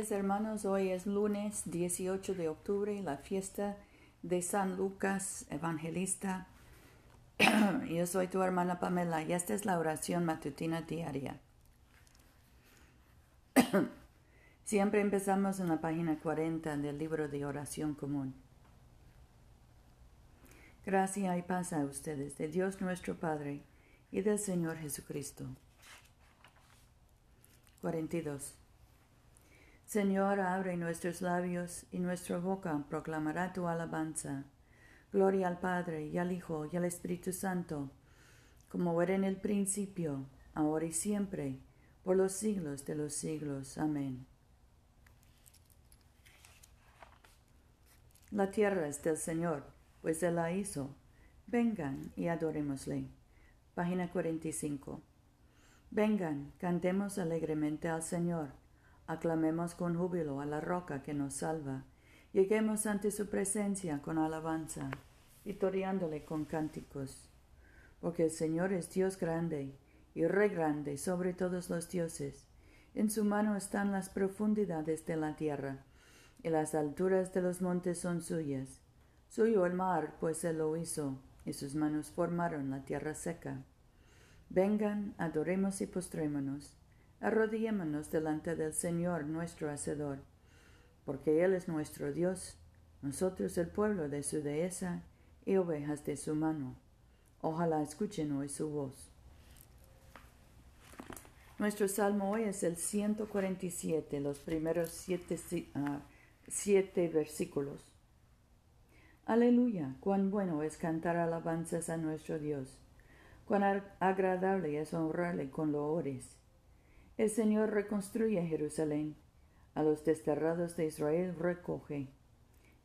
días, hermanos. Hoy es lunes 18 de octubre, la fiesta de San Lucas Evangelista. Yo soy tu hermana Pamela y esta es la oración matutina diaria. Siempre empezamos en la página 40 del libro de oración común. Gracia y paz a ustedes, de Dios nuestro Padre y del Señor Jesucristo. 42. Señor, abre nuestros labios y nuestra boca proclamará tu alabanza. Gloria al Padre y al Hijo y al Espíritu Santo, como era en el principio, ahora y siempre, por los siglos de los siglos. Amén. La tierra es del Señor, pues Él la hizo. Vengan y adorémosle. Página 45. Vengan, cantemos alegremente al Señor Aclamemos con júbilo a la roca que nos salva. Lleguemos ante su presencia con alabanza, victoriándole con cánticos. Porque el Señor es Dios grande y Rey grande sobre todos los dioses. En su mano están las profundidades de la tierra, y las alturas de los montes son suyas. Suyo el mar, pues él lo hizo, y sus manos formaron la tierra seca. Vengan, adoremos y postrémonos arrodillémonos delante del Señor nuestro Hacedor, porque Él es nuestro Dios, nosotros el pueblo de su dehesa y ovejas de su mano. Ojalá escuchen hoy su voz. Nuestro salmo hoy es el 147, los primeros siete, ah, siete versículos. Aleluya, cuán bueno es cantar alabanzas a nuestro Dios, cuán agradable es honrarle con loores el Señor reconstruye Jerusalén, a los desterrados de Israel recoge.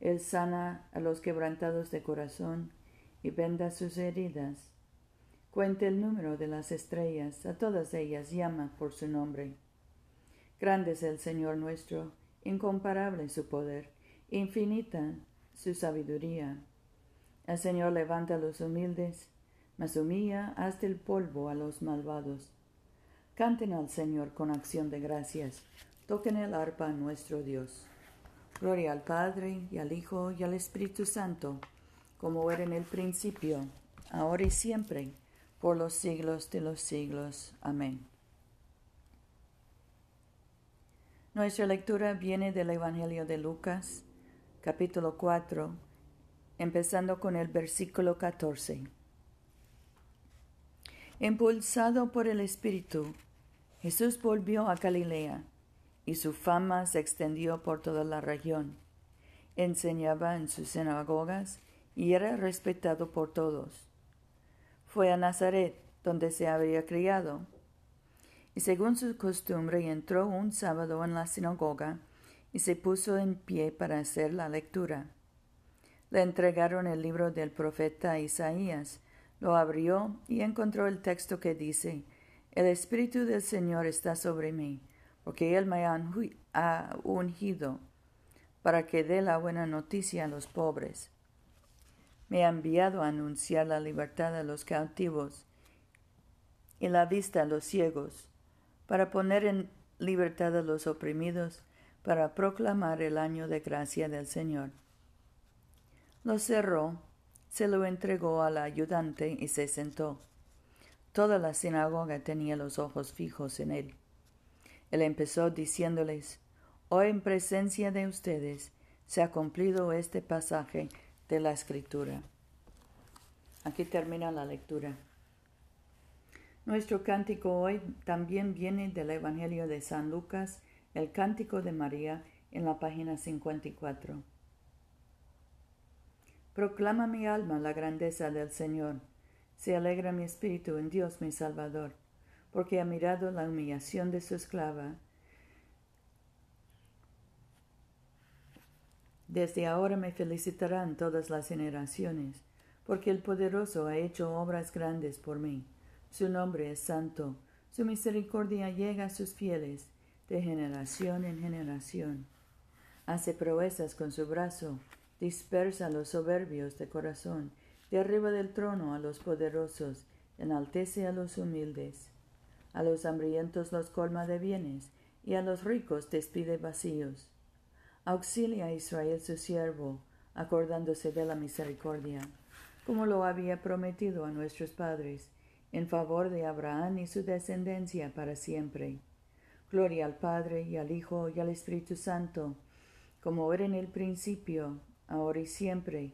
Él sana a los quebrantados de corazón y venda sus heridas. Cuente el número de las estrellas, a todas ellas llama por su nombre. Grande es el Señor nuestro, incomparable su poder, infinita su sabiduría. El Señor levanta a los humildes, mas humilla hasta el polvo a los malvados. Canten al Señor con acción de gracias. Toquen el arpa a nuestro Dios. Gloria al Padre y al Hijo y al Espíritu Santo, como era en el principio, ahora y siempre, por los siglos de los siglos. Amén. Nuestra lectura viene del Evangelio de Lucas, capítulo 4, empezando con el versículo 14. Impulsado por el Espíritu, Jesús volvió a Galilea y su fama se extendió por toda la región. Enseñaba en sus sinagogas y era respetado por todos. Fue a Nazaret, donde se había criado, y según su costumbre entró un sábado en la sinagoga y se puso en pie para hacer la lectura. Le entregaron el libro del profeta Isaías, lo abrió y encontró el texto que dice, el Espíritu del Señor está sobre mí, porque Él me ha ungido para que dé la buena noticia a los pobres. Me ha enviado a anunciar la libertad a los cautivos y la vista a los ciegos, para poner en libertad a los oprimidos, para proclamar el año de gracia del Señor. Lo cerró, se lo entregó al ayudante y se sentó. Toda la sinagoga tenía los ojos fijos en él. Él empezó diciéndoles, Hoy en presencia de ustedes se ha cumplido este pasaje de la Escritura. Aquí termina la lectura. Nuestro cántico hoy también viene del Evangelio de San Lucas, el cántico de María, en la página 54. Proclama mi alma la grandeza del Señor se alegra mi espíritu en Dios mi Salvador, porque ha mirado la humillación de su esclava. Desde ahora me felicitarán todas las generaciones, porque el poderoso ha hecho obras grandes por mí. Su nombre es santo, su misericordia llega a sus fieles de generación en generación. Hace proezas con su brazo, dispersa los soberbios de corazón, de arriba del trono a los poderosos, enaltece a los humildes. A los hambrientos los colma de bienes, y a los ricos despide vacíos. Auxilia a Israel su siervo, acordándose de la misericordia, como lo había prometido a nuestros padres, en favor de Abraham y su descendencia para siempre. Gloria al Padre y al Hijo y al Espíritu Santo, como era en el principio, ahora y siempre,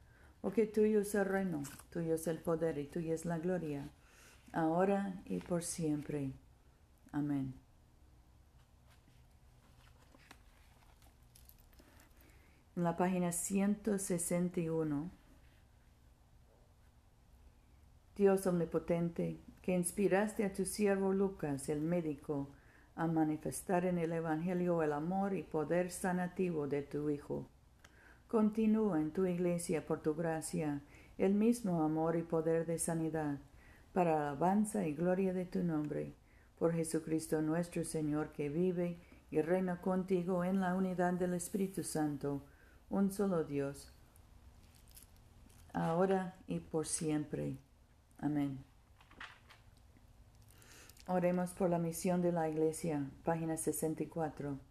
porque tuyo es el reino, tuyo es el poder y tuya es la gloria, ahora y por siempre. Amén. En la página 161, Dios omnipotente, que inspiraste a tu siervo Lucas, el médico, a manifestar en el Evangelio el amor y poder sanativo de tu Hijo. Continúa en tu iglesia por tu gracia el mismo amor y poder de sanidad, para alabanza y gloria de tu nombre por Jesucristo nuestro Señor, que vive y reina contigo en la unidad del Espíritu Santo, un solo Dios, ahora y por siempre. Amén. Oremos por la misión de la Iglesia, página 64.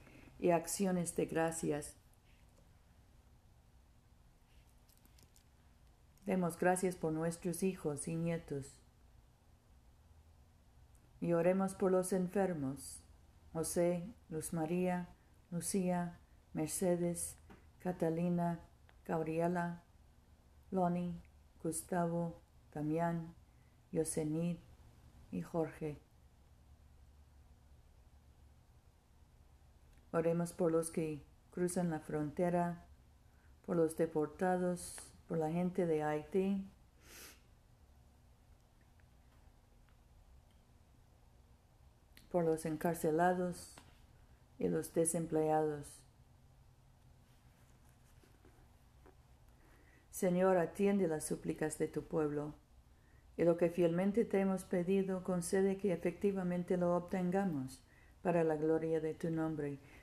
y acciones de gracias Demos gracias por nuestros hijos y nietos. Y oremos por los enfermos, José, Luz María, Lucía, Mercedes, Catalina, Gabriela, Loni, Gustavo, Damián, Yosenid y Jorge. Oremos por los que cruzan la frontera, por los deportados, por la gente de Haití. por los encarcelados y los desempleados. Señor, atiende las súplicas de tu pueblo, y lo que fielmente te hemos pedido, concede que efectivamente lo obtengamos para la gloria de tu nombre,